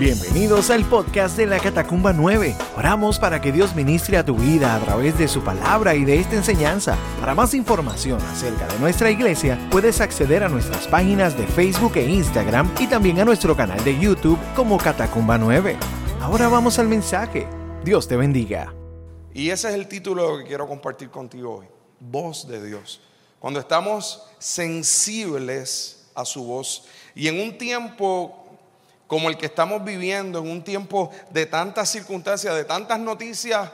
Bienvenidos al podcast de la Catacumba 9. Oramos para que Dios ministre a tu vida a través de su palabra y de esta enseñanza. Para más información acerca de nuestra iglesia, puedes acceder a nuestras páginas de Facebook e Instagram y también a nuestro canal de YouTube como Catacumba 9. Ahora vamos al mensaje. Dios te bendiga. Y ese es el título que quiero compartir contigo hoy. Voz de Dios. Cuando estamos sensibles a su voz y en un tiempo como el que estamos viviendo, en un tiempo de tantas circunstancias, de tantas noticias,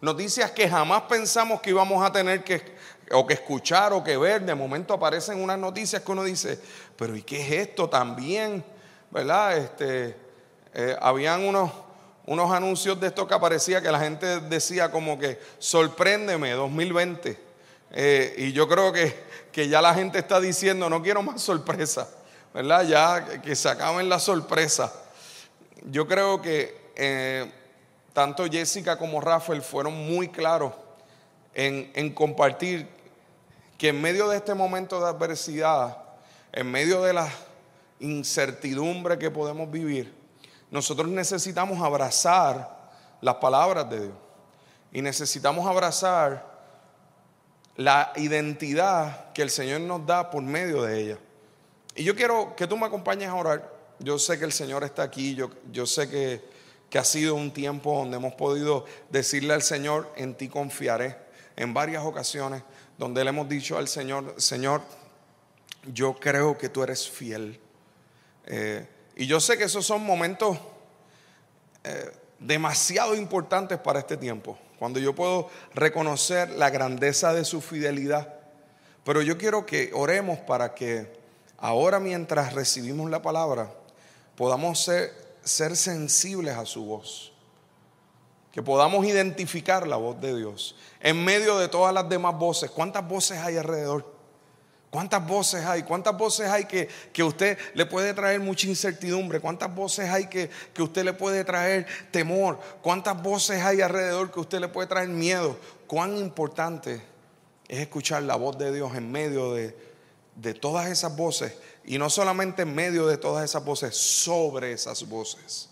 noticias que jamás pensamos que íbamos a tener que o que escuchar o que ver, de momento aparecen unas noticias que uno dice, pero ¿y qué es esto también? ¿Verdad? Este, eh, habían unos, unos anuncios de esto que aparecía que la gente decía como que sorpréndeme 2020. Eh, y yo creo que, que ya la gente está diciendo, no quiero más sorpresa. ¿Verdad? Ya que se acaben las sorpresas. Yo creo que eh, tanto Jessica como Rafael fueron muy claros en, en compartir que en medio de este momento de adversidad, en medio de la incertidumbre que podemos vivir, nosotros necesitamos abrazar las palabras de Dios y necesitamos abrazar la identidad que el Señor nos da por medio de ella. Y yo quiero que tú me acompañes a orar. Yo sé que el Señor está aquí, yo, yo sé que, que ha sido un tiempo donde hemos podido decirle al Señor, en ti confiaré, en varias ocasiones, donde le hemos dicho al Señor, Señor, yo creo que tú eres fiel. Eh, y yo sé que esos son momentos eh, demasiado importantes para este tiempo, cuando yo puedo reconocer la grandeza de su fidelidad. Pero yo quiero que oremos para que ahora mientras recibimos la palabra, podamos ser, sensibles a su voz. Que podamos identificar la voz de Dios en medio de todas las demás voces. ¿Cuántas voces hay alrededor? ¿Cuántas voces hay? ¿Cuántas voces hay que, que usted le puede traer mucha incertidumbre? ¿Cuántas voces hay que, que usted le puede traer temor? ¿Cuántas voces hay alrededor que usted le puede traer miedo? ¿Cuán importante es escuchar la voz de Dios en medio de, de todas esas voces y no solamente en medio de todas esas voces, sobre esas voces.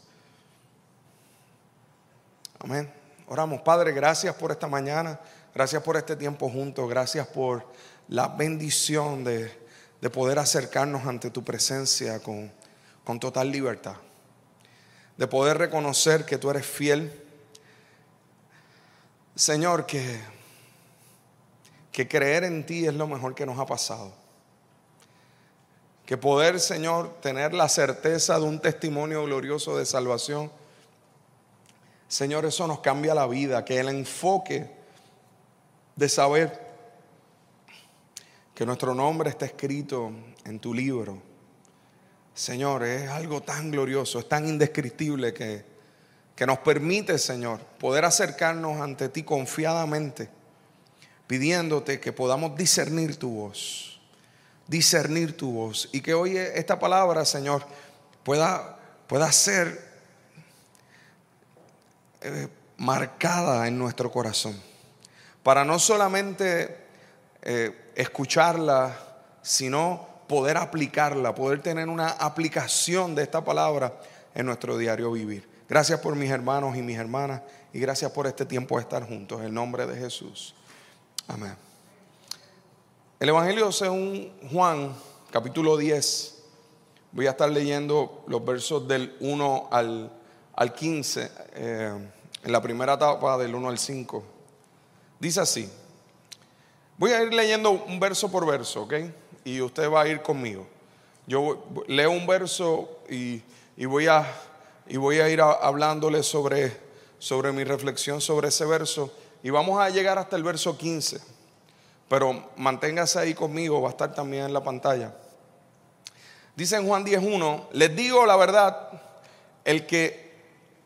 Amén. Oramos, Padre, gracias por esta mañana, gracias por este tiempo juntos, gracias por la bendición de, de poder acercarnos ante tu presencia con, con total libertad, de poder reconocer que tú eres fiel. Señor, que, que creer en ti es lo mejor que nos ha pasado. Que poder, Señor, tener la certeza de un testimonio glorioso de salvación, Señor, eso nos cambia la vida. Que el enfoque de saber que nuestro nombre está escrito en tu libro, Señor, es algo tan glorioso, es tan indescriptible que, que nos permite, Señor, poder acercarnos ante ti confiadamente, pidiéndote que podamos discernir tu voz discernir tu voz. Y que hoy esta palabra, Señor, pueda, pueda ser eh, marcada en nuestro corazón. Para no solamente eh, escucharla, sino poder aplicarla, poder tener una aplicación de esta palabra en nuestro diario vivir. Gracias por mis hermanos y mis hermanas y gracias por este tiempo de estar juntos. En nombre de Jesús. Amén. El Evangelio según Juan, capítulo 10. Voy a estar leyendo los versos del 1 al, al 15, eh, en la primera etapa del 1 al 5. Dice así. Voy a ir leyendo un verso por verso, ¿ok? Y usted va a ir conmigo. Yo leo un verso y, voy, a, y voy a ir hablándole sobre, sobre mi reflexión sobre ese verso. Y vamos a llegar hasta el verso 15 pero manténgase ahí conmigo, va a estar también en la pantalla. Dice en Juan 10.1, les digo la verdad, el que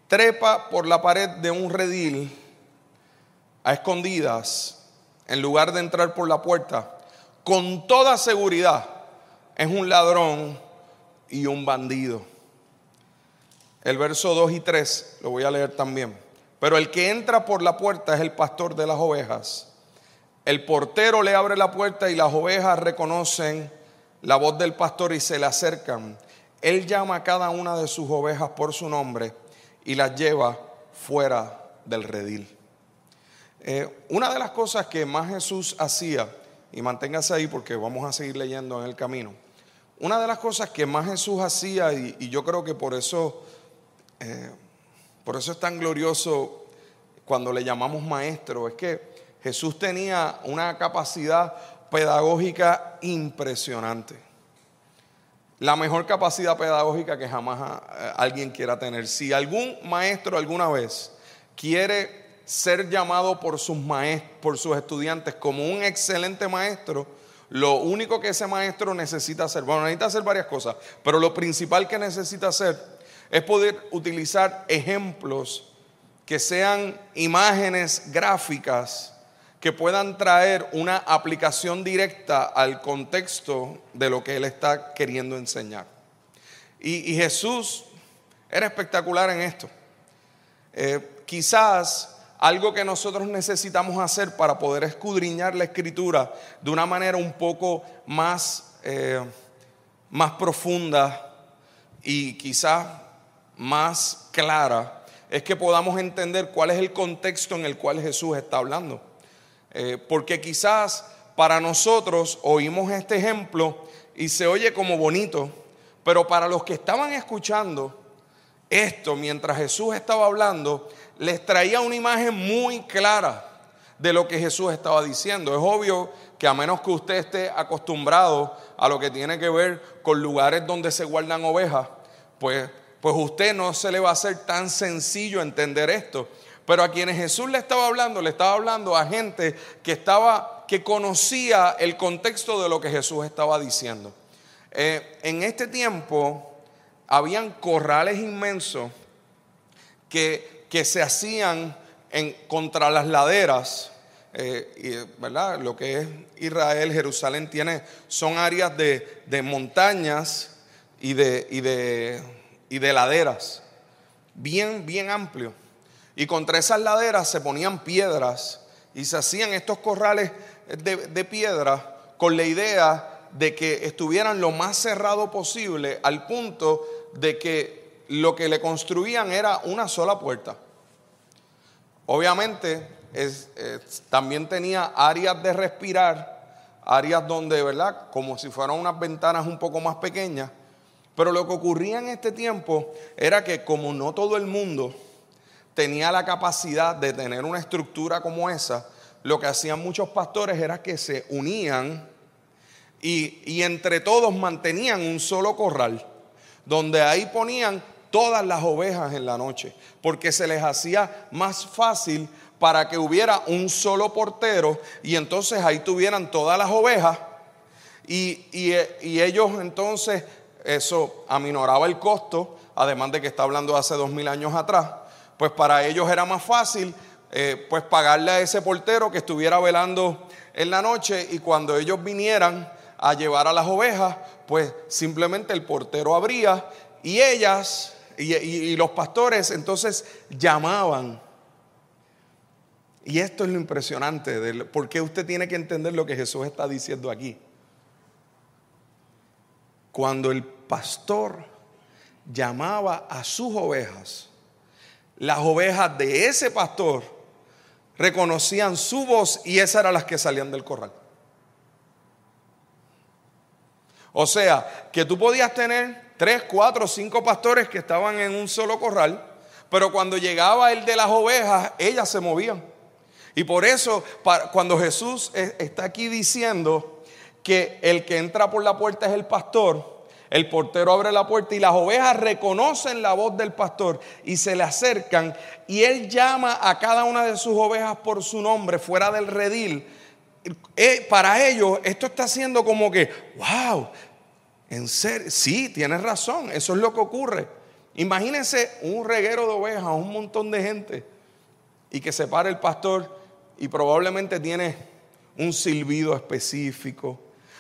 trepa por la pared de un redil a escondidas, en lugar de entrar por la puerta, con toda seguridad es un ladrón y un bandido. El verso 2 y 3 lo voy a leer también. Pero el que entra por la puerta es el pastor de las ovejas. El portero le abre la puerta y las ovejas reconocen la voz del pastor y se le acercan. Él llama a cada una de sus ovejas por su nombre y las lleva fuera del redil. Eh, una de las cosas que más Jesús hacía, y manténgase ahí porque vamos a seguir leyendo en el camino, una de las cosas que más Jesús hacía, y, yo creo que por eso, eh, por eso es tan glorioso cuando le llamamos maestro, es que Jesús tenía una capacidad pedagógica impresionante. La mejor capacidad pedagógica que jamás eh, alguien quiera tener. Si algún maestro alguna vez quiere ser llamado por sus, por sus estudiantes como un excelente maestro, lo único que ese maestro necesita hacer, bueno, necesita hacer varias cosas, pero lo principal que necesita hacer es poder utilizar ejemplos que sean imágenes gráficas que puedan traer una aplicación directa al contexto de lo que él está queriendo enseñar. Y, Jesús era espectacular en esto. Eh, quizás algo que nosotros necesitamos hacer para poder escudriñar la escritura de una manera un poco más, eh, más profunda y quizás más clara, es que podamos entender cuál es el contexto en el cual Jesús está hablando. Eh, porque quizás para nosotros oímos este ejemplo y se oye como bonito, pero para los que estaban escuchando esto mientras Jesús estaba hablando, les traía una imagen muy clara de lo que Jesús estaba diciendo. Es obvio que a menos que usted esté acostumbrado a lo que tiene que ver con lugares donde se guardan ovejas, pues, pues usted no se le va a hacer tan sencillo entender esto. Pero a quienes Jesús le estaba hablando, le estaba hablando a gente que estaba, que conocía el contexto de lo que Jesús estaba diciendo. Eh, en este tiempo habían corrales inmensos que, que se hacían en, contra las laderas. Eh, ¿verdad? Lo que es Israel, Jerusalén tiene, son áreas de, de montañas y de, y, de, y de laderas, bien, bien amplio. Y contra esas laderas se ponían piedras y se hacían estos corrales de, piedra con la idea de que estuvieran lo más cerrado posible al punto de que lo que le construían era una sola puerta. Obviamente también tenía áreas de respirar, áreas donde, ¿verdad? Como si fueran unas ventanas un poco más pequeñas. Pero lo que ocurría en este tiempo era que como no todo el mundo tenía la capacidad de tener una estructura como esa, lo que hacían muchos pastores era que se unían y, entre todos mantenían un solo corral, donde ahí ponían todas las ovejas en la noche, porque se les hacía más fácil para que hubiera un solo portero y entonces ahí tuvieran todas las ovejas y, y, ellos entonces eso aminoraba el costo, además de que está hablando hace dos mil años atrás, pues para ellos era más fácil eh, pues pagarle a ese portero que estuviera velando en la noche y cuando ellos vinieran a llevar a las ovejas, pues simplemente el portero abría y ellas y, los pastores entonces llamaban. Y esto es lo impresionante, porque usted tiene que entender lo que Jesús está diciendo aquí. Cuando el pastor llamaba a sus ovejas, las ovejas de ese pastor reconocían su voz y esas eran las que salían del corral. O sea, que tú podías tener tres, cuatro, cinco pastores que estaban en un solo corral, pero cuando llegaba el de las ovejas, ellas se movían. Y por eso, cuando Jesús está aquí diciendo que el que entra por la puerta es el pastor, el portero abre la puerta y las ovejas reconocen la voz del pastor y se le acercan y él llama a cada una de sus ovejas por su nombre fuera del redil. Eh, para ellos esto está haciendo como que, wow, en serio, sí, tienes razón, eso es lo que ocurre. Imagínense un reguero de ovejas, un montón de gente y que se pare el pastor y probablemente tiene un silbido específico,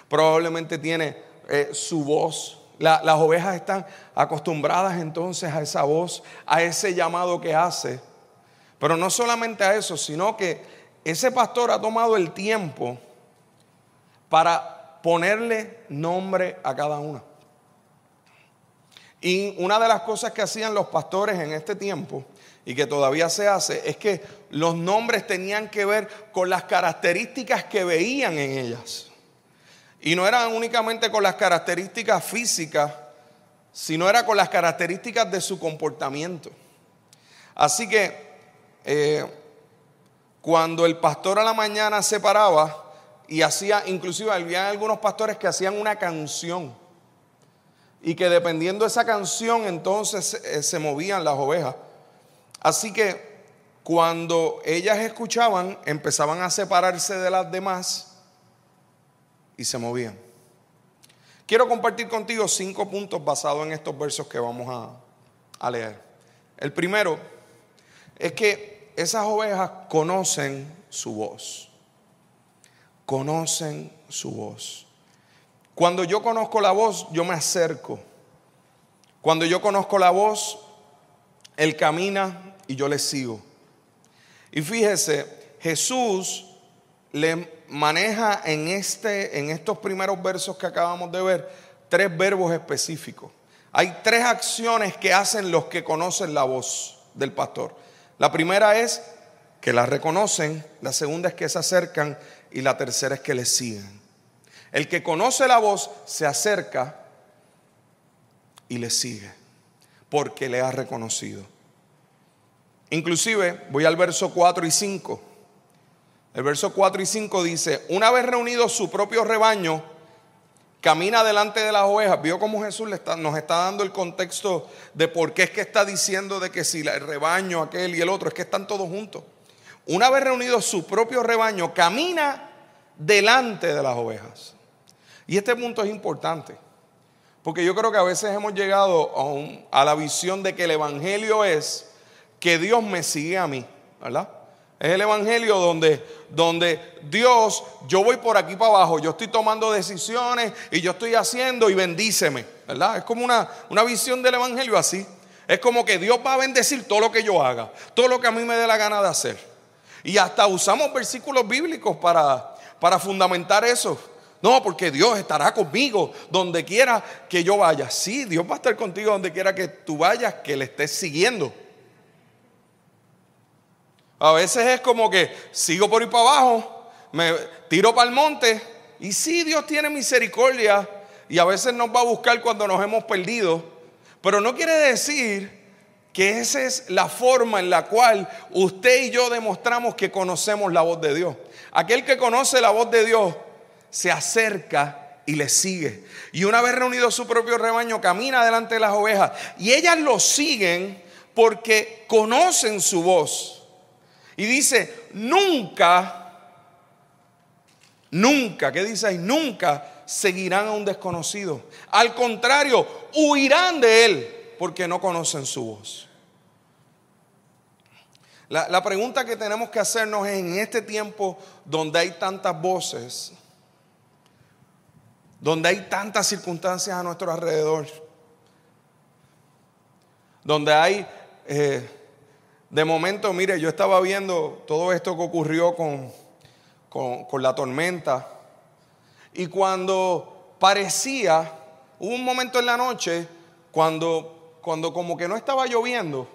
probablemente tiene eh, su voz las ovejas están acostumbradas entonces a esa voz, a ese llamado que hace. Pero no solamente a eso, sino que ese pastor ha tomado el tiempo para ponerle nombre a cada una. Y una de las cosas que hacían los pastores en este tiempo y que todavía se hace es que los nombres tenían que ver con las características que veían en ellas. Y no eran únicamente con las características físicas, sino era con las características de su comportamiento. Así que eh, cuando el pastor a la mañana se paraba y hacía, inclusive había algunos pastores que hacían una canción y que dependiendo de esa canción entonces eh, se movían las ovejas. Así que cuando ellas escuchaban empezaban a separarse de las demás y se movían. Quiero compartir contigo cinco puntos basados en estos versos que vamos a, a leer. El primero es que esas ovejas conocen su voz. Conocen su voz. Cuando yo conozco la voz, yo me acerco. Cuando yo conozco la voz, Él camina y yo le sigo. Y fíjese, Jesús le maneja en, este, en estos primeros versos que acabamos de ver tres verbos específicos. Hay tres acciones que hacen los que conocen la voz del pastor. La primera es que la reconocen, la segunda es que se acercan y la tercera es que le siguen. El que conoce la voz se acerca y le sigue, porque le ha reconocido. Inclusive, voy al verso 4 y 5. El verso 4 y 5 dice, una vez reunido su propio rebaño, camina delante de las ovejas. Vio cómo Jesús nos está dando el contexto de por qué es que está diciendo de que si el rebaño, aquel y el otro, es que están todos juntos. Una vez reunido su propio rebaño, camina delante de las ovejas. Y este punto es importante, porque yo creo que a veces hemos llegado a, a la visión de que el Evangelio es que Dios me sigue a mí, ¿verdad? Es el Evangelio donde, donde Dios, yo voy por aquí para abajo, yo estoy tomando decisiones y yo estoy haciendo y bendíceme, ¿verdad? Es como una, una visión del Evangelio así. Es como que Dios va a bendecir todo lo que yo haga, todo lo que a mí me dé la gana de hacer. Y hasta usamos versículos bíblicos para, para fundamentar eso. No, porque Dios estará conmigo donde quiera que yo vaya. Sí, Dios va a estar contigo donde quiera que tú vayas, que le estés siguiendo. A veces es como que sigo por ir para abajo, me tiro para el monte y sí, Dios tiene misericordia y a veces nos va a buscar cuando nos hemos perdido, pero no quiere decir que esa es la forma en la cual usted y yo demostramos que conocemos la voz de Dios. Aquel que conoce la voz de Dios se acerca y le sigue. Y una vez reunido su propio rebaño, camina delante de las ovejas. Y ellas lo siguen porque conocen su voz. Y dice, nunca, nunca, ¿qué dice ahí? Nunca seguirán a un desconocido. Al contrario, huirán de él porque no conocen su voz. La, la, pregunta que tenemos que hacernos es en este tiempo donde hay tantas voces, donde hay tantas circunstancias a nuestro alrededor, donde hay, eh, de momento, mire, yo estaba viendo todo esto que ocurrió con, con, la tormenta, y cuando parecía, hubo un momento en la noche, cuando, cuando como que no estaba lloviendo,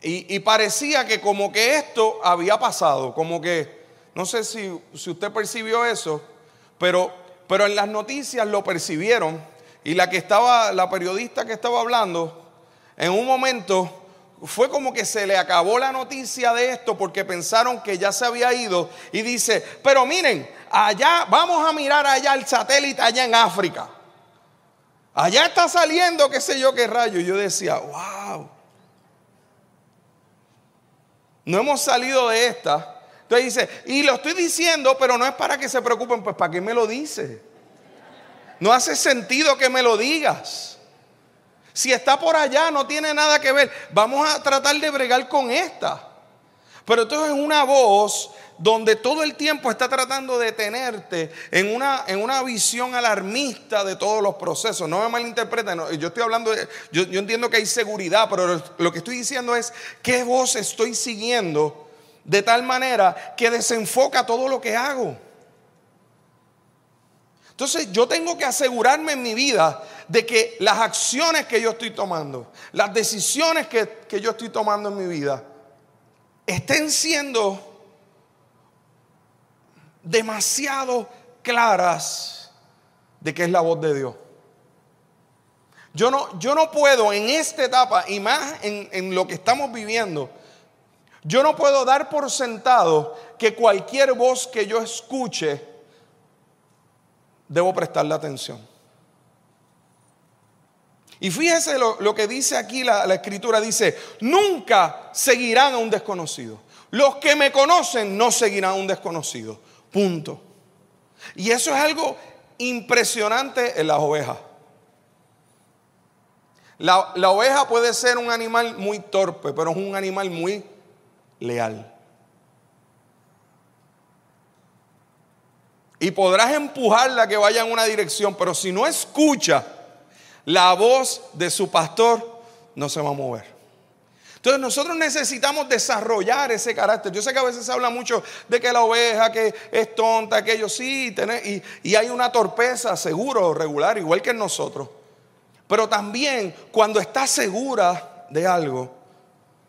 y, y, parecía que como que esto había pasado, como que, no sé si, si usted percibió eso, pero pero en las noticias lo percibieron. Y la que estaba, la periodista que estaba hablando, en un momento fue como que se le acabó la noticia de esto porque pensaron que ya se había ido y dice, pero miren, allá, vamos a mirar allá el satélite allá en África. Allá está saliendo qué sé yo qué rayo. Y yo decía, wow. No hemos salido de esta. Entonces dice, y lo estoy diciendo, pero no es para que se preocupen, pues ¿para qué me lo dice? No hace sentido que me lo digas. Si está por allá, no tiene nada que ver. Vamos a tratar de bregar con esta. Pero esto es una voz donde todo el tiempo está tratando de tenerte en una, en una visión alarmista de todos los procesos. No me malinterpreten, yo estoy hablando, de, yo, yo entiendo que hay seguridad, pero lo que estoy diciendo es qué voz estoy siguiendo de tal manera que desenfoca todo lo que hago. Entonces yo tengo que asegurarme en mi vida de que las acciones que yo estoy tomando, las decisiones que, que yo estoy tomando en mi vida, estén siendo demasiado claras de que es la voz de Dios. Yo no, yo no puedo en esta etapa y más en, en lo que estamos viviendo, yo no puedo dar por sentado que cualquier voz que yo escuche debo prestarle atención. Y fíjese lo, que dice aquí la, la, escritura, dice, nunca seguirán a un desconocido. Los que me conocen no seguirán a un desconocido. Punto. Y eso es algo impresionante en las ovejas. La, la oveja puede ser un animal muy torpe, pero es un animal muy leal. Y podrás empujarla que vaya en una dirección, pero si no escucha la voz de su pastor, no se va a mover. Entonces nosotros necesitamos desarrollar ese carácter. Yo sé que a veces se habla mucho de que la oveja que es tonta, aquello sí, y, y hay una torpeza seguro, regular, igual que en nosotros. Pero también cuando está segura de algo,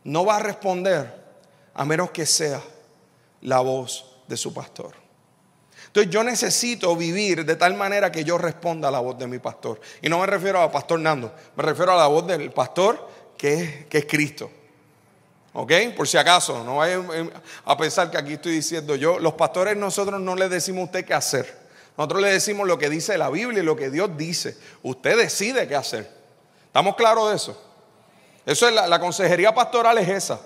no va a responder a menos que sea la voz de su pastor. Entonces yo necesito vivir de tal manera que yo responda a la voz de mi pastor. Y no me refiero a pastor Nando, me refiero a la voz del pastor que es, que es Cristo. ¿Ok? Por si acaso, no vayan a pensar que aquí estoy diciendo yo. Los pastores nosotros no le decimos a usted qué hacer. Nosotros le decimos lo que dice la Biblia y lo que Dios dice. Usted decide qué hacer. ¿Estamos claros de eso? Eso es la, la consejería pastoral es esa.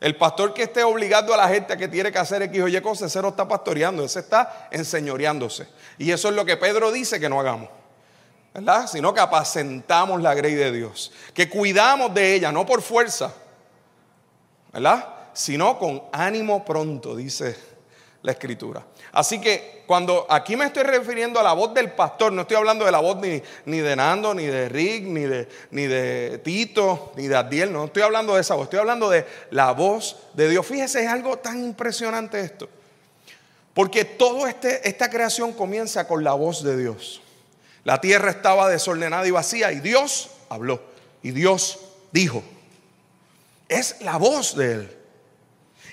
El pastor que esté obligando a la gente a que tiene que hacer X o Y cosas, ese no está pastoreando, ese está enseñoreándose. Y eso es lo que Pedro dice que no hagamos. ¿Verdad? Sino que apacentamos la grey de Dios. Que cuidamos de ella, no por fuerza. ¿Verdad? Sino con ánimo pronto, dice la escritura. Así que cuando aquí me estoy refiriendo a la voz del pastor, no estoy hablando de la voz ni, ni de Nando, ni de Rick, ni de, ni de Tito, ni de Adiel, no estoy hablando de esa voz, estoy hablando de la voz de Dios. Fíjese, es algo tan impresionante esto. Porque toda este, esta creación comienza con la voz de Dios. La tierra estaba desordenada y vacía y Dios habló y Dios dijo. Es la voz de Él.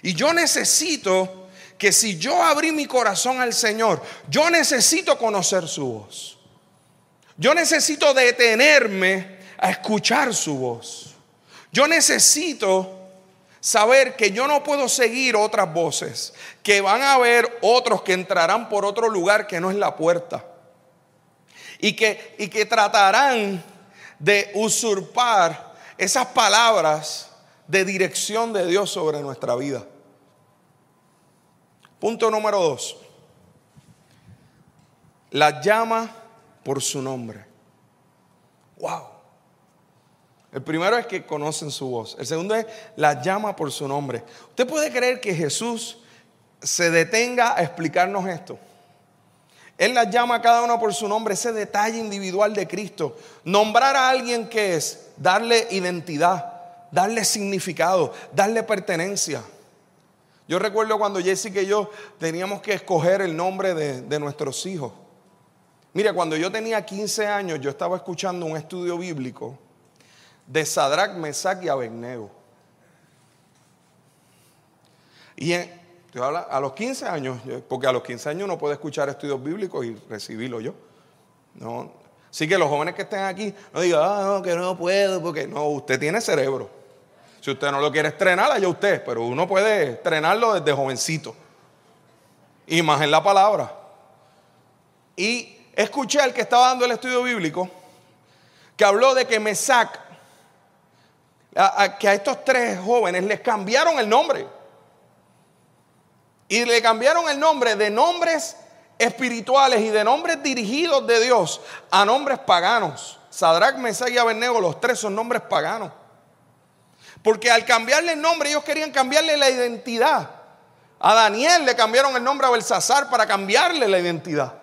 Y yo necesito que si yo abrí mi corazón al Señor, yo necesito conocer su voz. Yo necesito detenerme a escuchar su voz. Yo necesito saber que yo no puedo seguir otras voces, que van a haber otros que entrarán por otro lugar que no es la puerta. Y que, y que tratarán de usurpar esas palabras de dirección de Dios sobre nuestra vida. Punto número dos. La llama por su nombre. Wow. El primero es que conocen su voz. El segundo es la llama por su nombre. Usted puede creer que Jesús se detenga a explicarnos esto. Él la llama a cada uno por su nombre, ese detalle individual de Cristo. Nombrar a alguien que es darle identidad, darle significado, darle pertenencia. Yo recuerdo cuando Jessica y yo teníamos que escoger el nombre de, nuestros hijos. Mira, cuando yo tenía 15 años, yo estaba escuchando un estudio bíblico de Sadrach, Mesach y Abednego. Y a los 15 años, porque a los 15 años no puedo escuchar estudios bíblicos y recibirlo yo. No. Así que los jóvenes que estén aquí, no digan, ah, no, que no puedo, porque no, usted tiene cerebro. Si usted no lo quiere estrenar, allá usted, pero uno puede estrenarlo desde jovencito. Y más en la palabra. Y escuché al que estaba dando el estudio bíblico que habló de que Mesac, que a estos tres jóvenes les cambiaron el nombre. Y le cambiaron el nombre de nombres espirituales y de nombres dirigidos de Dios a nombres paganos. Sadrach, Mesach y Abednego, los tres son nombres paganos. Porque al cambiarle el nombre, ellos querían cambiarle la identidad. A Daniel le cambiaron el nombre a Belsasar para cambiarle la identidad.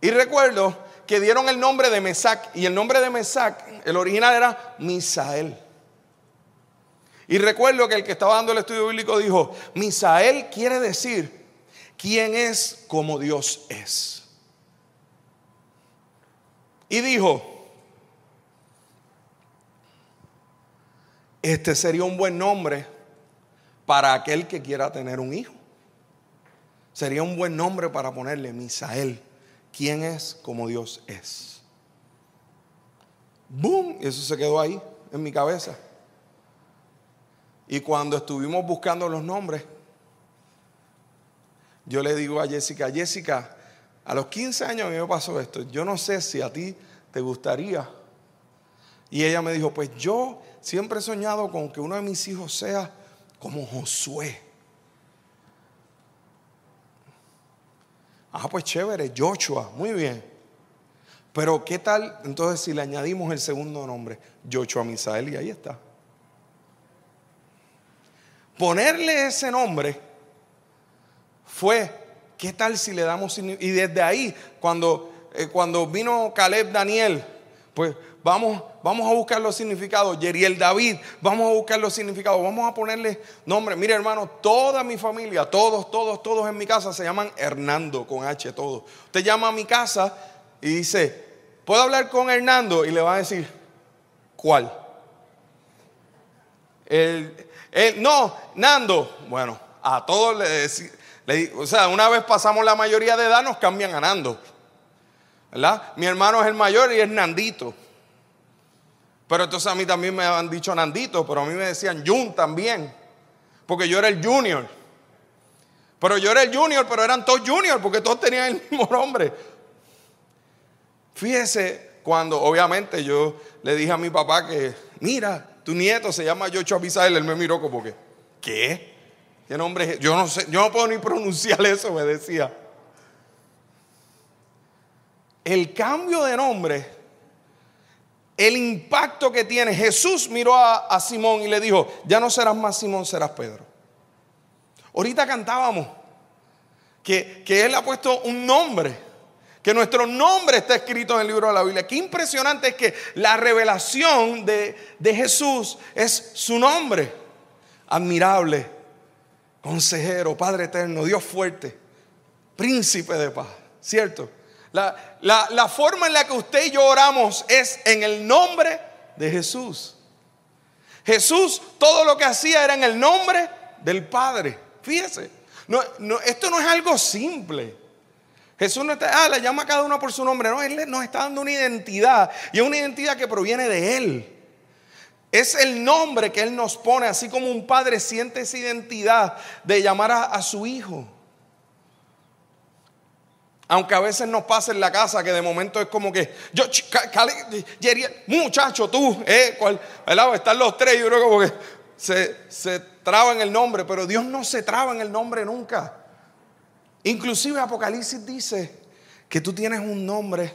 Y recuerdo que dieron el nombre de Mesac. Y el nombre de Mesac, el original era Misael. Y recuerdo que el que estaba dando el estudio bíblico dijo, Misael quiere decir ¿quién es como Dios es? Y dijo, este sería un buen nombre para aquel que quiera tener un hijo. Sería un buen nombre para ponerle Misael. ¿Quién es como Dios es? ¡Boom! Eso se quedó ahí en mi cabeza. Y cuando estuvimos buscando los nombres, yo le digo a Jessica, Jessica, a los 15 años a mí me pasó esto. Yo no sé si a ti te gustaría. Y ella me dijo, pues yo siempre he soñado con que uno de mis hijos sea como Josué. Ah, pues chévere, Joshua, muy bien. Pero ¿qué tal entonces si le añadimos el segundo nombre? Joshua Misael y ahí está. Ponerle ese nombre fue, ¿qué tal si le damos Y desde ahí, cuando, eh, cuando vino Caleb Daniel, pues vamos, vamos a buscar los significados. Yeriel David, vamos a buscar los significados. Vamos a ponerle nombre. Mire, hermano, toda mi familia, todos, todos, todos en mi casa se llaman Hernando con H, todos. Usted llama a mi casa y dice, ¿puedo hablar con Hernando? Y le va a decir, ¿cuál? El, no, Nando. Bueno, a todos le decimos. O sea, una vez pasamos la mayoría de edad, nos cambian a Nando. ¿Verdad? Mi hermano es el mayor y es Nandito. Pero entonces a mí también me han dicho Nandito, pero a mí me decían Jun también. Porque yo era el junior. Pero yo era el junior, pero eran todos junior, porque todos tenían el mismo nombre. Fíjese cuando, obviamente, yo le dije a mi papá que, mira, tu nieto se llama Yocho Abisael. Él me miró como que, ¿qué? ¿Qué nombre es? Yo no sé, yo no puedo ni pronunciar eso, me decía. El cambio de nombre, el impacto que tiene. Jesús miró a, Simón y le dijo, ya no serás más Simón, serás Pedro. Ahorita cantábamos que, que Él ha puesto un nombre que nuestro nombre está escrito en el libro de la Biblia. Qué impresionante es que la revelación de, Jesús es su nombre. Admirable, consejero, Padre eterno, Dios fuerte, príncipe de paz, ¿cierto? La, la, forma en la que usted y yo oramos es en el nombre de Jesús. Jesús todo lo que hacía era en el nombre del Padre. Fíjese, no, no, esto no es algo simple. Jesús no está, ah, le llama a cada uno por su nombre. No, Él nos está dando una identidad. Y es una identidad que proviene de Él. Es el nombre que Él nos pone, así como un padre siente esa identidad de llamar a, su hijo. Aunque a veces nos pasa en la casa que de momento es como que, yo, muchacho, tú, eh. Están los tres, yo creo que se, se traba en el nombre, pero Dios no se traba en el nombre nunca. Inclusive Apocalipsis dice que tú tienes un nombre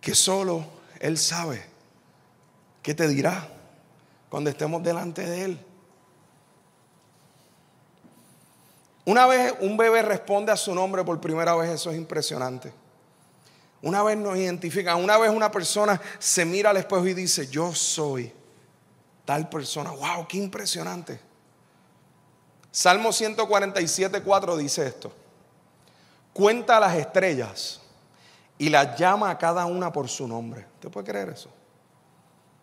que solo Él sabe. ¿Qué te dirá cuando estemos delante de Él? Una vez un bebé responde a su nombre por primera vez, eso es impresionante. Una vez nos identifican, una vez una persona se mira al espejo y dice, yo soy tal persona. ¡Wow! ¡Qué impresionante! Salmo 147, 4 dice esto. Cuenta las estrellas y las llama a cada una por su nombre. ¿Usted puede creer eso?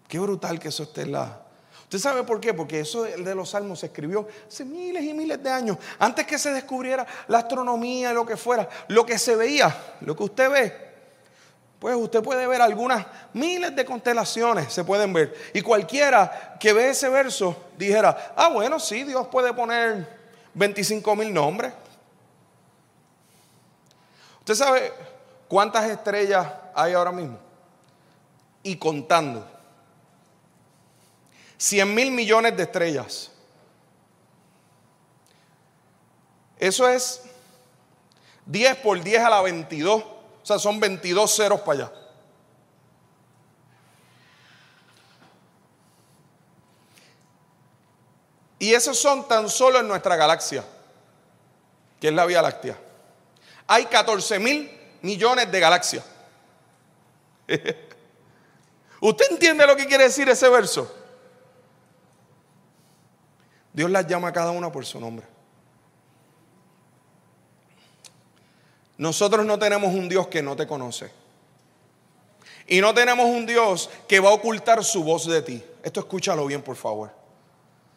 Qué brutal que eso esté en la... ¿Usted sabe por qué? Porque eso de los salmos se escribió hace miles y miles de años. Antes que se descubriera la astronomía lo que fuera. Lo que se veía, lo que usted ve, pues usted puede ver algunas miles de constelaciones, se pueden ver. Y cualquiera que ve ese verso dijera, ah, bueno, sí, Dios puede poner 25 mil nombres. ¿Usted sabe cuántas estrellas hay ahora mismo? Y contando. 100 mil millones de estrellas. Eso es 10 por 10 a la 22 o sea, son 22 ceros para allá. Y esos son tan solo en nuestra galaxia, que es la Vía Láctea. Hay 14 mil millones de galaxias. ¿Usted entiende lo que quiere decir ese verso? Dios las llama a cada una por su nombre. nosotros no tenemos un Dios que no te conoce. Y no tenemos un Dios que va a ocultar su voz de ti. Esto escúchalo bien, por favor.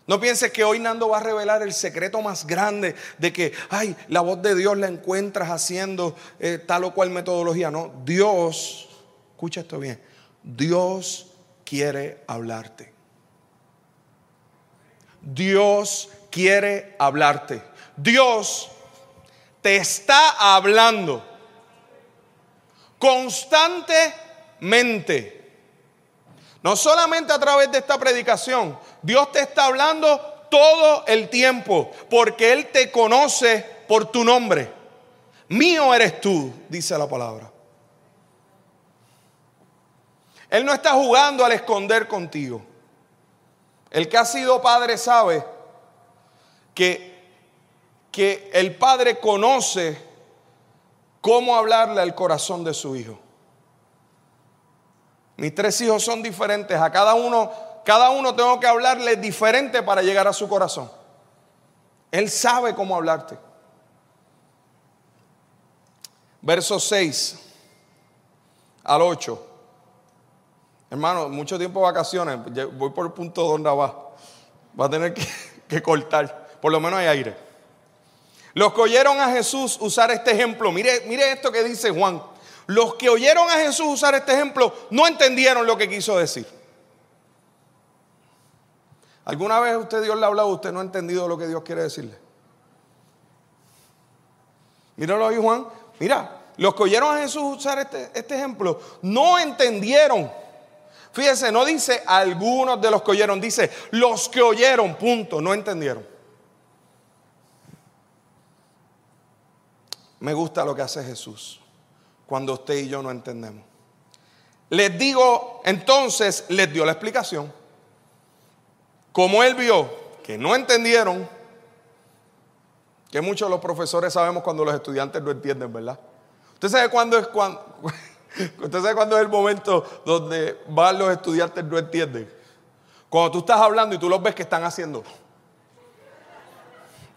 No pienses que hoy Nando va a revelar el secreto más grande de que, ay, la voz de Dios la encuentras haciendo eh, tal o cual metodología. No, Dios, escucha esto bien, Dios quiere hablarte. Dios quiere hablarte. Dios te está hablando constantemente. No solamente a través de esta predicación, Dios te está hablando todo el tiempo, porque Él te conoce por tu nombre. Mío eres tú, dice la palabra. Él no está jugando al esconder contigo. El que ha sido padre sabe que, que el padre conoce cómo hablarle al corazón de su hijo. Mis tres hijos son diferentes. A cada uno, cada uno tengo que hablarle diferente para llegar a su corazón. Él sabe cómo hablarte. Verso 6 al 8. Hermano, mucho tiempo de vacaciones. Voy por el punto donde va. Va a tener que, cortar. Por lo menos hay aire. Los que oyeron a Jesús usar este ejemplo, mire, mire esto que dice Juan. Los que oyeron a Jesús usar este ejemplo no entendieron lo que quiso decir. ¿Alguna vez usted Dios le ha hablado, usted no ha entendido lo que Dios quiere decirle? Míralo ahí, Juan. Mira, los que oyeron a Jesús usar este, este ejemplo no entendieron. Fíjese, no dice algunos de los que oyeron, dice los que oyeron, punto, no entendieron. Me gusta lo que hace Jesús cuando usted y yo no entendemos. Les digo, entonces les dio la explicación. Como él vio que no entendieron, que muchos de los profesores sabemos cuando los estudiantes no entienden, ¿verdad? Usted sabe cuándo es cuando, usted sabe cuándo es el momento donde van los estudiantes no entienden. Cuando tú estás hablando y tú los ves que están haciendo.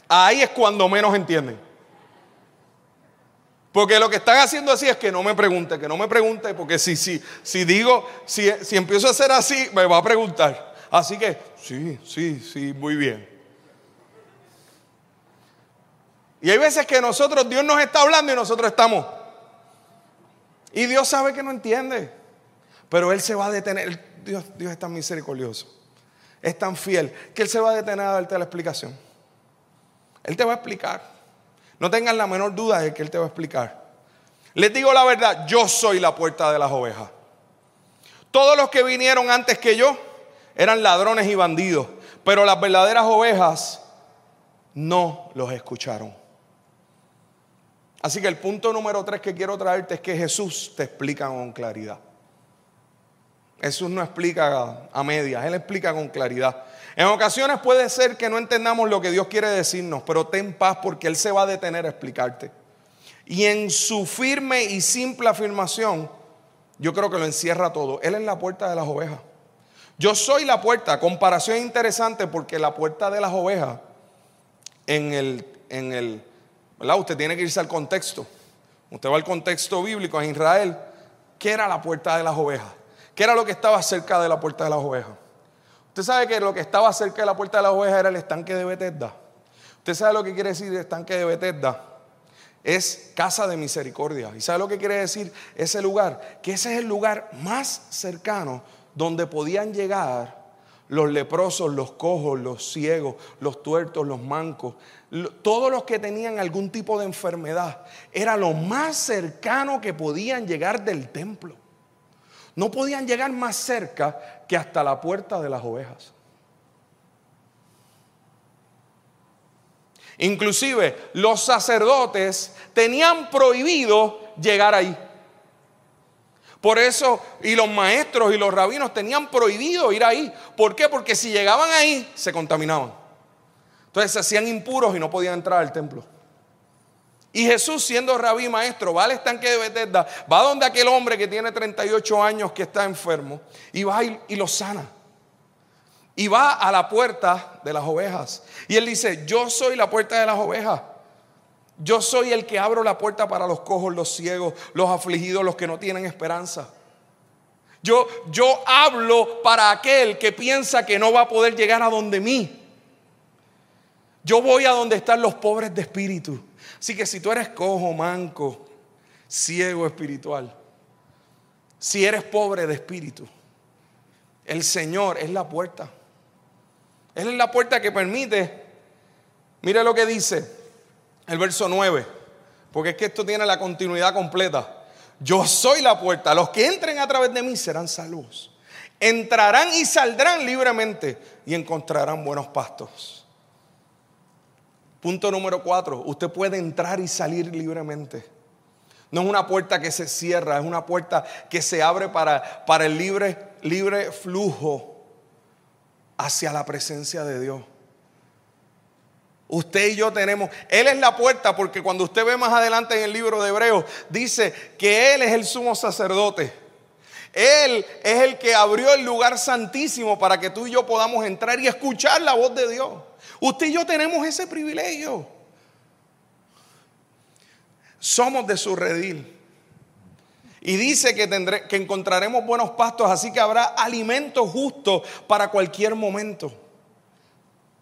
Ahí es cuando menos entienden. Porque lo que están haciendo así es que no me pregunte, que no me pregunte, porque si, si, si digo, si, si empiezo a hacer así, me va a preguntar. Así que, sí, sí, sí, muy bien. Y hay veces que nosotros, Dios nos está hablando y nosotros estamos. Y Dios sabe que no entiende. Pero Él se va a detener. Dios, Dios es tan misericordioso. Es tan fiel que Él se va a detener a darte la explicación. Él te va a explicar. No tengan la menor duda de que Él te va a explicar. Les digo la verdad, yo soy la puerta de las ovejas. Todos los que vinieron antes que yo eran ladrones y bandidos, pero las verdaderas ovejas no los escucharon. Así que el punto número tres que quiero traerte es que Jesús te explica con claridad. Jesús no explica a medias, Él explica con claridad. En ocasiones puede ser que no entendamos lo que Dios quiere decirnos, pero ten paz porque Él se va a detener a explicarte. Y en su firme y simple afirmación, yo creo que lo encierra todo. Él es la puerta de las ovejas. Yo soy la puerta. Comparación interesante porque la puerta de las ovejas, en el, en el, Usted tiene que irse al contexto. Usted va al contexto bíblico en Israel. ¿Qué era la puerta de las ovejas? ¿Qué era lo que estaba cerca de la puerta de las ovejas? Usted sabe que lo que estaba cerca de la puerta de la oveja era el estanque de Betesda. Usted sabe lo que quiere decir el estanque de Betesda. Es casa de misericordia. ¿Y sabe lo que quiere decir ese lugar? Que ese es el lugar más cercano donde podían llegar los leprosos, los cojos, los ciegos, los tuertos, los mancos, todos los que tenían algún tipo de enfermedad. Era lo más cercano que podían llegar del templo. No podían llegar más cerca que hasta la puerta de las ovejas. Inclusive los sacerdotes tenían prohibido llegar ahí. Por eso, y los maestros y los rabinos tenían prohibido ir ahí. ¿Por qué? Porque si llegaban ahí, se contaminaban. Entonces se hacían impuros y no podían entrar al templo. Y Jesús, siendo rabí maestro, va al estanque de Bethesda, va donde aquel hombre que tiene 38 años que está enfermo, y va y, y lo sana. Y va a la puerta de las ovejas. Y él dice, yo soy la puerta de las ovejas. Yo soy el que abro la puerta para los cojos, los ciegos, los afligidos, los que no tienen esperanza. Yo, yo hablo para aquel que piensa que no va a poder llegar a donde mí. Yo voy a donde están los pobres de espíritu. Así que si tú eres cojo, manco, ciego espiritual, si eres pobre de espíritu, el Señor es la puerta. Él es la puerta que permite. Mire lo que dice el verso 9, porque es que esto tiene la continuidad completa. Yo soy la puerta. Los que entren a través de mí serán salvos. Entrarán y saldrán libremente y encontrarán buenos pastos. Punto número cuatro. Usted puede entrar y salir libremente. No es una puerta que se cierra, es una puerta que se abre para, para el libre, libre flujo hacia la presencia de Dios. Usted y yo tenemos, Él es la puerta porque cuando usted ve más adelante en el libro de Hebreos, dice que Él es el sumo sacerdote. Él es el que abrió el lugar santísimo para que tú y yo podamos entrar y escuchar la voz de Dios. Usted y yo tenemos ese privilegio. Somos de su redil. Y dice que, que encontraremos buenos pastos, así que habrá alimento justo para cualquier momento.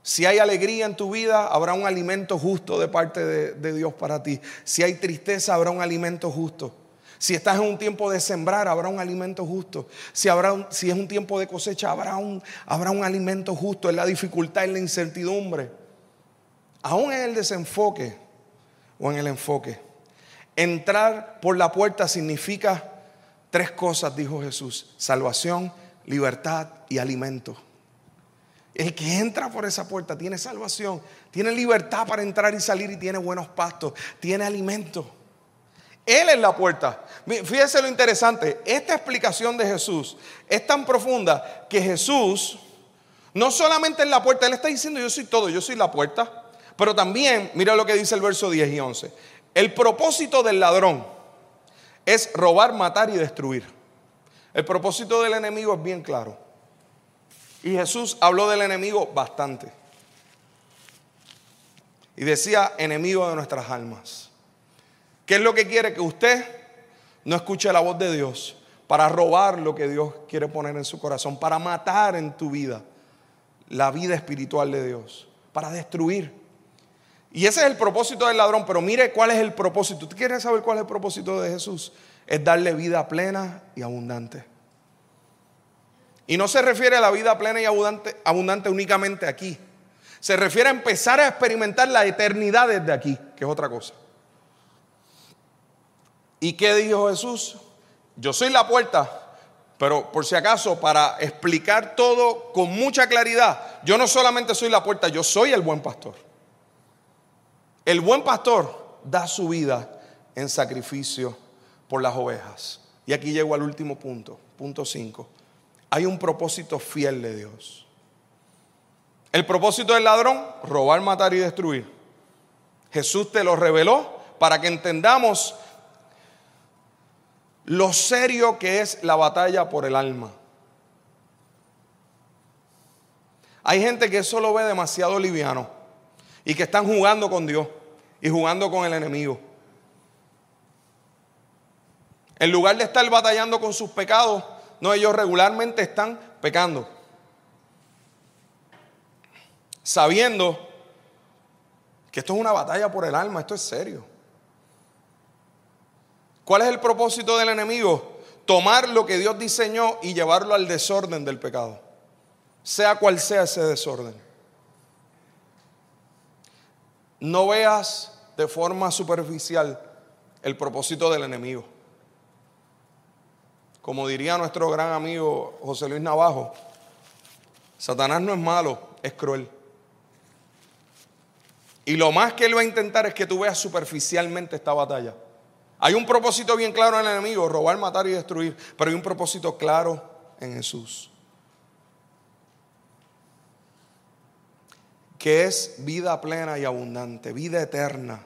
Si hay alegría en tu vida, habrá un alimento justo de parte de, Dios para ti. Si hay tristeza, habrá un alimento justo. Si estás en un tiempo de sembrar, habrá un alimento justo. Si, habrá si es un tiempo de cosecha, habrá un, habrá un alimento justo en la dificultad, en la incertidumbre. Aún en el desenfoque o en el enfoque. Entrar por la puerta significa tres cosas, dijo Jesús. Salvación, libertad y alimento. El que entra por esa puerta tiene salvación, tiene libertad para entrar y salir y tiene buenos pastos, tiene alimento. Él es la puerta. Fíjese lo interesante, esta explicación de Jesús es tan profunda que Jesús no solamente es la puerta, Él está diciendo yo soy todo, yo soy la puerta, pero también, mira lo que dice el verso 10 y 11, el propósito del ladrón es robar, matar y destruir. El propósito del enemigo es bien claro. Y Jesús habló del enemigo bastante. Y decía enemigo de nuestras almas. ¿Qué es lo que quiere? Que usted no escuche la voz de Dios para robar lo que Dios quiere poner en su corazón, para matar en tu vida la vida espiritual de Dios, para destruir. Y ese es el propósito del ladrón, pero mire cuál es el propósito. ¿Usted quiere saber cuál es el propósito de Jesús? Es darle vida plena y abundante. Y no se refiere a la vida plena y abundante, abundante únicamente aquí. Se refiere a empezar a experimentar la eternidad desde aquí, que es otra cosa. ¿Y qué dijo Jesús? Yo soy la puerta, pero por si acaso, para explicar todo con mucha claridad, yo no solamente soy la puerta, yo soy el buen pastor. El buen pastor da su vida en sacrificio por las ovejas. Y aquí llego al último punto, punto 5 hay un propósito fiel de Dios. El propósito del ladrón, robar, matar y destruir. Jesús te lo reveló para que entendamos lo serio que es la batalla por el alma. Hay gente que eso lo ve demasiado liviano y que están jugando con Dios y jugando con el enemigo. En lugar de estar batallando con sus pecados, no, ellos regularmente están pecando. Sabiendo que esto es una batalla por el alma, esto es serio. ¿Cuál es el propósito del enemigo? Tomar lo que Dios diseñó y llevarlo al desorden del pecado. Sea cual sea ese desorden. No veas de forma superficial el propósito del enemigo. Como diría nuestro gran amigo José Luis Navajo, Satanás no es malo, es cruel. Y lo más que él va a intentar es que tú veas superficialmente esta batalla. Hay un propósito bien claro en el enemigo, robar, matar y destruir, pero hay un propósito claro en Jesús. Que es vida plena y abundante, vida eterna.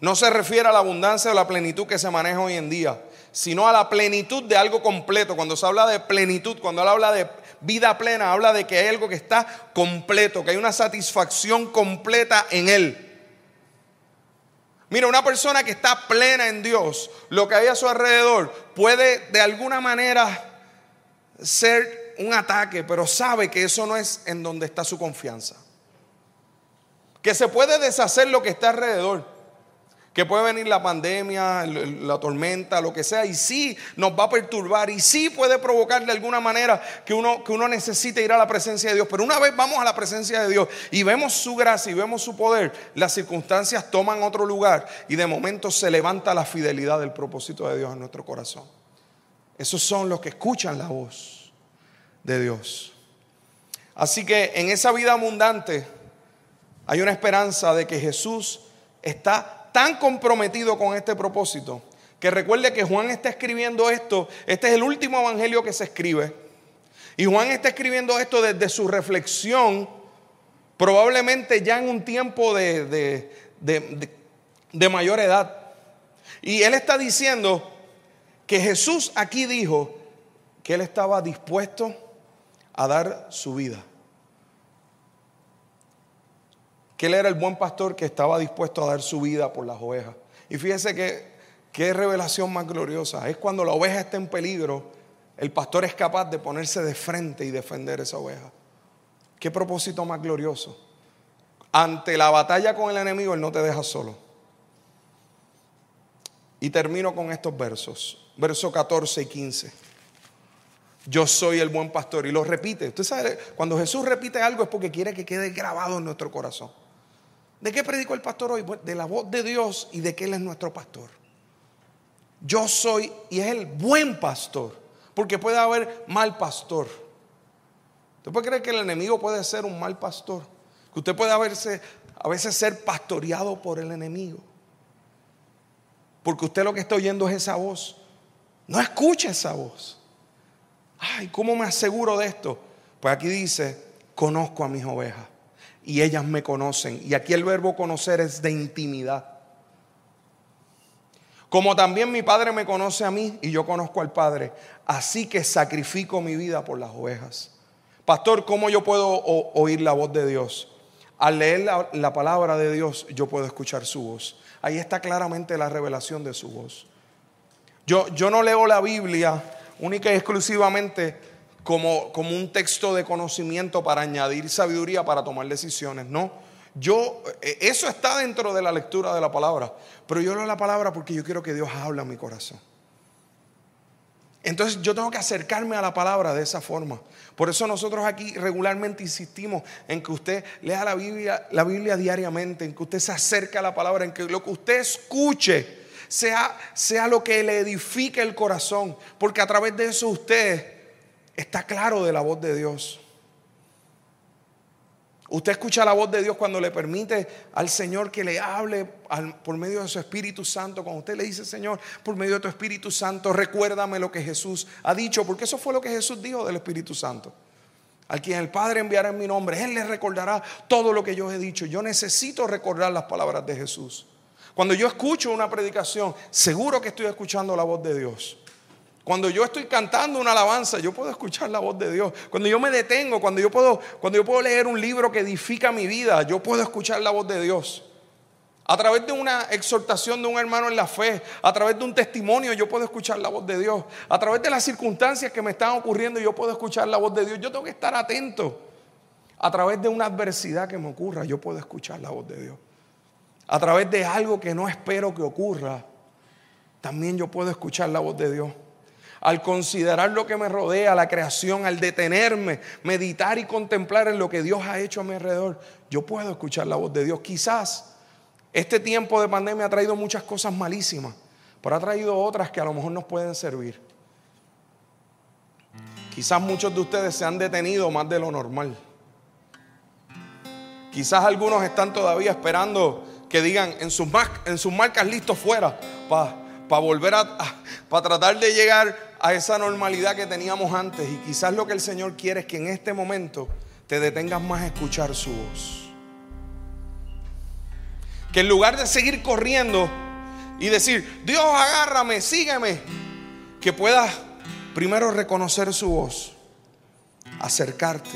No se refiere a la abundancia o la plenitud que se maneja hoy en día sino a la plenitud de algo completo. Cuando se habla de plenitud, cuando él habla de vida plena, habla de que hay algo que está completo, que hay una satisfacción completa en él. Mira, una persona que está plena en Dios, lo que hay a su alrededor puede de alguna manera ser un ataque, pero sabe que eso no es en donde está su confianza. Que se puede deshacer lo que está alrededor. Que puede venir la pandemia, la tormenta, lo que sea, y sí nos va a perturbar, y sí puede provocar de alguna manera que uno, que uno necesite ir a la presencia de Dios. Pero una vez vamos a la presencia de Dios y vemos su gracia y vemos su poder, las circunstancias toman otro lugar y de momento se levanta la fidelidad del propósito de Dios en nuestro corazón. Esos son los que escuchan la voz de Dios. Así que en esa vida abundante hay una esperanza de que Jesús está tan comprometido con este propósito que recuerde que Juan está escribiendo esto, este es el último evangelio que se escribe, y Juan está escribiendo esto desde su reflexión, probablemente ya en un tiempo de, de mayor edad. Y él está diciendo que Jesús aquí dijo que él estaba dispuesto a dar su vida que él era el buen pastor que estaba dispuesto a dar su vida por las ovejas. Y fíjese que qué revelación más gloriosa. Es cuando la oveja está en peligro, el pastor es capaz de ponerse de frente y defender esa oveja. Qué propósito más glorioso. Ante la batalla con el enemigo, él no te deja solo. Y termino con estos versos, versos 14 y 15. Yo soy el buen pastor. Y lo repite. Usted sabe, cuando Jesús repite algo es porque quiere que quede grabado en nuestro corazón. ¿De qué predicó el pastor hoy? De la voz de Dios y de que Él es nuestro pastor. Yo soy y es el buen pastor, porque puede haber mal pastor. ¿Usted puede creer que el enemigo puede ser un mal pastor? Que usted puede haberse, a veces ser pastoreado por el enemigo. Porque usted lo que está oyendo es esa voz. No escucha esa voz. Ay, ¿cómo me aseguro de esto? Pues aquí dice, conozco a mis ovejas y ellas me conocen. Y aquí el verbo conocer es de intimidad. Como también mi Padre me conoce a mí y yo conozco al Padre, así que sacrifico mi vida por las ovejas. Pastor, ¿cómo yo puedo oír la voz de Dios? Al leer la, la, palabra de Dios, yo puedo escuchar su voz. Ahí está claramente la revelación de su voz. Yo, yo no leo la Biblia única y exclusivamente como, un texto de conocimiento para añadir sabiduría para tomar decisiones. No, yo, eh, eso está dentro de la lectura de la palabra, pero yo leo la palabra porque yo quiero que Dios hable a mi corazón. Entonces yo tengo que acercarme a la palabra de esa forma. Por eso nosotros aquí regularmente insistimos en que usted lea la Biblia, la Biblia diariamente, en que usted se acerque a la palabra, en que lo que usted escuche sea, sea lo que le edifique el corazón, porque a través de eso usted está claro de la voz de Dios. Usted escucha la voz de Dios cuando le permite al Señor que le hable por medio de su Espíritu Santo. Cuando usted le dice, Señor, por medio de tu Espíritu Santo, recuérdame lo que Jesús ha dicho, porque eso fue lo que Jesús dijo del Espíritu Santo. Al quien el Padre enviará en mi nombre, Él le recordará todo lo que yo he dicho. Yo necesito recordar las palabras de Jesús. Cuando yo escucho una predicación, seguro que estoy escuchando la voz de Dios. Cuando yo estoy cantando una alabanza, yo puedo escuchar la voz de Dios. Cuando yo me detengo, cuando yo puedo, cuando yo puedo leer un libro que edifica mi vida, yo puedo escuchar la voz de Dios. A través de una exhortación de un hermano en la fe, a través de un testimonio, yo puedo escuchar la voz de Dios. A través de las circunstancias que me están ocurriendo, yo puedo escuchar la voz de Dios. Yo tengo que estar atento. A través de una adversidad que me ocurra, yo puedo escuchar la voz de Dios. A través de algo que no espero que ocurra, también yo puedo escuchar la voz de Dios al considerar lo que me rodea, la creación, al detenerme, meditar y contemplar en lo que Dios ha hecho a mi alrededor, yo puedo escuchar la voz de Dios. Quizás este tiempo de pandemia ha traído muchas cosas malísimas, pero ha traído otras que a lo mejor nos pueden servir. Quizás muchos de ustedes se han detenido más de lo normal. Quizás algunos están todavía esperando que digan en sus, marcas listos fuera para volver a, tratar de llegar a esa normalidad que teníamos antes. Y quizás lo que el Señor quiere es que en este momento te detengas más a escuchar su voz. Que en lugar de seguir corriendo y decir, Dios agárrame, sígueme, que puedas primero reconocer su voz, acercarte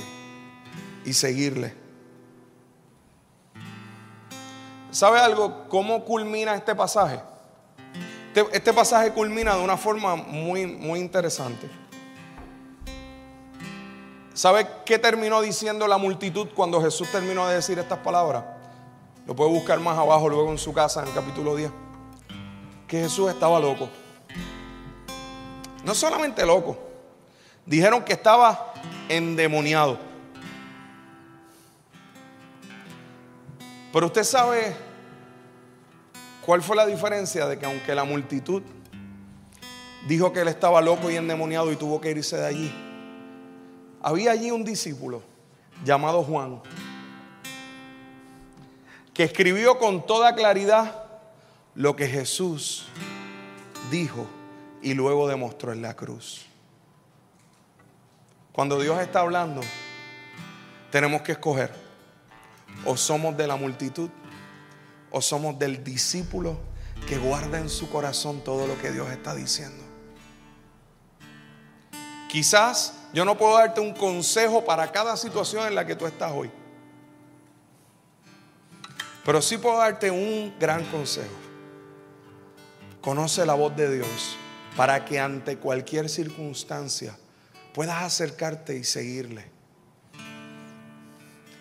y seguirle. ¿Sabe algo? ¿Cómo culmina este pasaje? Este, este, pasaje culmina de una forma muy, muy interesante. ¿Sabe qué terminó diciendo la multitud cuando Jesús terminó de decir estas palabras? Lo puede buscar más abajo luego en su casa en el capítulo 10. Que Jesús estaba loco. No solamente loco. Dijeron que estaba endemoniado. Pero usted sabe cuál fue la diferencia de que aunque la multitud dijo que él estaba loco y endemoniado y tuvo que irse de allí, había allí un discípulo llamado Juan que escribió con toda claridad lo que Jesús dijo y luego demostró en la cruz. Cuando Dios está hablando, tenemos que escoger. O somos de la multitud o somos del discípulo que guarda en su corazón todo lo que Dios está diciendo. Quizás yo no puedo darte un consejo para cada situación en la que tú estás hoy. Pero sí puedo darte un gran consejo. Conoce la voz de Dios para que ante cualquier circunstancia puedas acercarte y seguirle.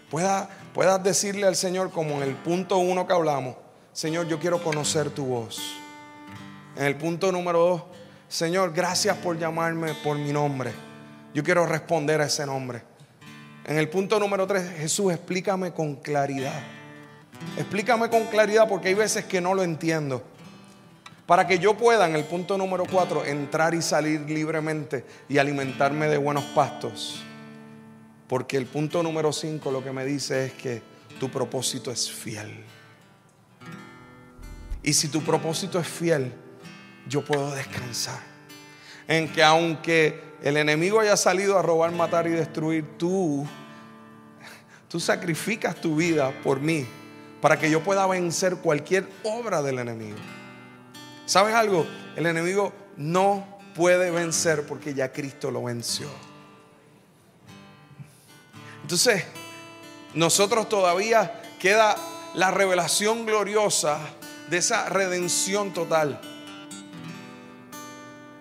Puedas, puedas decirle al Señor como en el punto uno que hablamos, Señor, yo quiero conocer tu voz. En el punto número dos, Señor, gracias por llamarme por mi nombre. Yo quiero responder a ese nombre. En el punto número tres, Jesús, explícame con claridad. Explícame con claridad porque hay veces que no lo entiendo. Para que yo pueda, en el punto número cuatro, entrar y salir libremente y alimentarme de buenos pastos. Porque el punto número cinco lo que me dice es que tu propósito es fiel. Y si tu propósito es fiel, yo puedo descansar. En que aunque el enemigo haya salido a robar, matar y destruir, tú, tú sacrificas tu vida por mí para que yo pueda vencer cualquier obra del enemigo. ¿Sabes algo? El enemigo no puede vencer porque ya Cristo lo venció. Entonces, nosotros todavía queda la revelación gloriosa de esa redención total.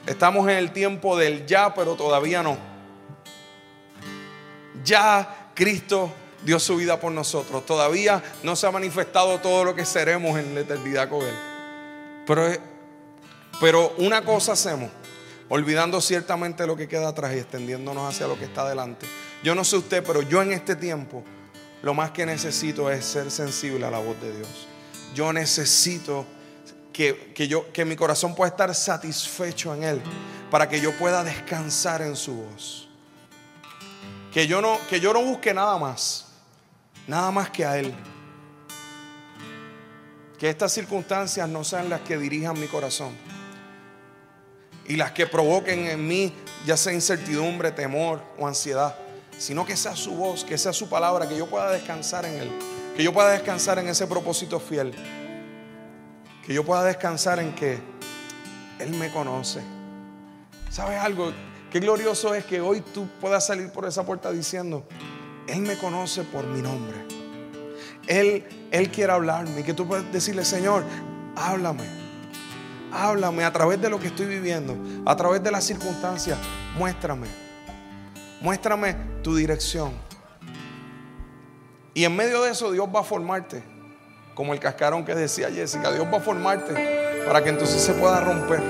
Estamos en el tiempo del ya, pero todavía no. Ya Cristo dio su vida por nosotros. Todavía no se ha manifestado todo lo que seremos en la eternidad con Él. Pero pero una cosa hacemos, olvidando ciertamente lo que queda atrás y extendiéndonos hacia lo que está adelante. Yo no sé usted, pero yo en este tiempo lo más que necesito es ser sensible a la voz de Dios. Yo necesito que, yo, que mi corazón pueda estar satisfecho en Él para que yo pueda descansar en su voz. Que yo no, que yo no busque nada más, nada más que a Él. Que estas circunstancias no sean las que dirijan mi corazón y las que provoquen en mí ya sea incertidumbre, temor o ansiedad, sino que sea su voz, que sea su palabra, que yo pueda descansar en Él, que yo pueda descansar en ese propósito fiel, que yo pueda descansar en que Él me conoce. ¿Sabes algo? Qué glorioso es que hoy tú puedas salir por esa puerta diciendo, Él me conoce por mi nombre. Él, Él quiere hablarme y que tú puedas decirle, Señor, háblame háblame a través de lo que estoy viviendo, a través de las circunstancias, muéstrame. Muéstrame tu dirección. Y en medio de eso Dios va a formarte, como el cascarón que decía Jessica, Dios va a formarte para que entonces se pueda romper.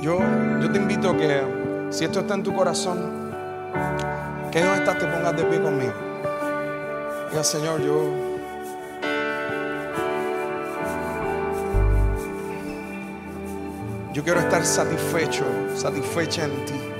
Yo, yo te invito a que si esto está en tu corazón, que no estás te pongas de pie conmigo. Diga, Señor, yo Yo quiero estar satisfecho, satisfecha en ti.